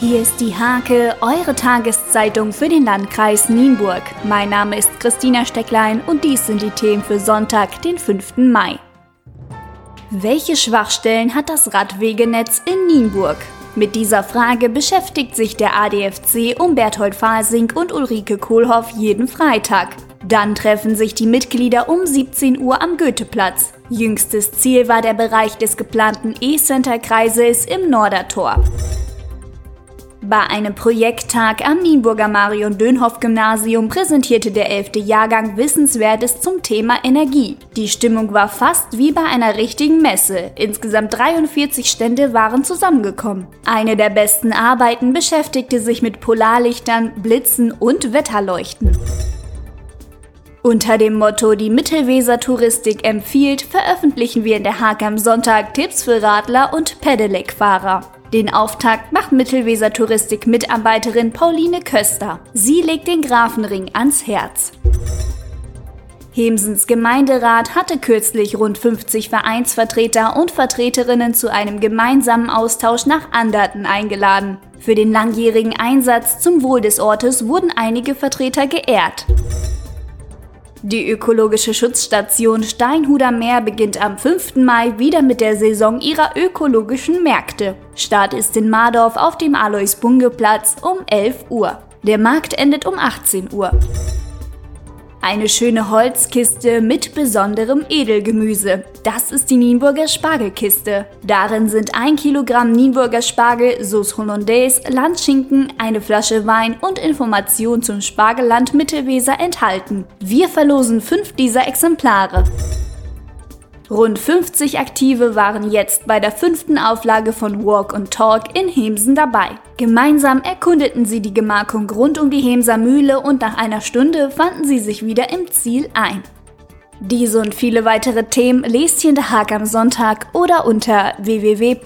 Hier ist die Hake, eure Tageszeitung für den Landkreis Nienburg. Mein Name ist Christina Stecklein und dies sind die Themen für Sonntag, den 5. Mai. Welche Schwachstellen hat das Radwegenetz in Nienburg? Mit dieser Frage beschäftigt sich der ADFC um Berthold Fasink und Ulrike Kohlhoff jeden Freitag. Dann treffen sich die Mitglieder um 17 Uhr am Goetheplatz. Jüngstes Ziel war der Bereich des geplanten E-Center-Kreises im Nordertor. Bei einem Projekttag am Nienburger Marion-Dönhoff-Gymnasium präsentierte der 11. Jahrgang Wissenswertes zum Thema Energie. Die Stimmung war fast wie bei einer richtigen Messe. Insgesamt 43 Stände waren zusammengekommen. Eine der besten Arbeiten beschäftigte sich mit Polarlichtern, Blitzen und Wetterleuchten. Unter dem Motto Die Mittelweser Touristik empfiehlt, veröffentlichen wir in der Hake am Sonntag Tipps für Radler und Pedelec-Fahrer. Den Auftakt macht Mittelweser Touristik Mitarbeiterin Pauline Köster. Sie legt den Grafenring ans Herz. Hemsens Gemeinderat hatte kürzlich rund 50 Vereinsvertreter und Vertreterinnen zu einem gemeinsamen Austausch nach Anderten eingeladen. Für den langjährigen Einsatz zum Wohl des Ortes wurden einige Vertreter geehrt. Die ökologische Schutzstation Steinhuder Meer beginnt am 5. Mai wieder mit der Saison ihrer ökologischen Märkte. Start ist in Mardorf auf dem Alois-Bunge-Platz um 11 Uhr. Der Markt endet um 18 Uhr. Eine schöne Holzkiste mit besonderem Edelgemüse. Das ist die Nienburger Spargelkiste. Darin sind 1 Kilogramm Nienburger Spargel, Sauce Hollandaise, Landschinken, eine Flasche Wein und Informationen zum Spargelland Mittelweser enthalten. Wir verlosen fünf dieser Exemplare. Rund 50 Aktive waren jetzt bei der fünften Auflage von Walk and Talk in Hemsen dabei. Gemeinsam erkundeten sie die Gemarkung rund um die Hemser Mühle und nach einer Stunde fanden sie sich wieder im Ziel ein. Diese und viele weitere Themen lest ihr in der Hake am Sonntag oder unter www.diehake.de.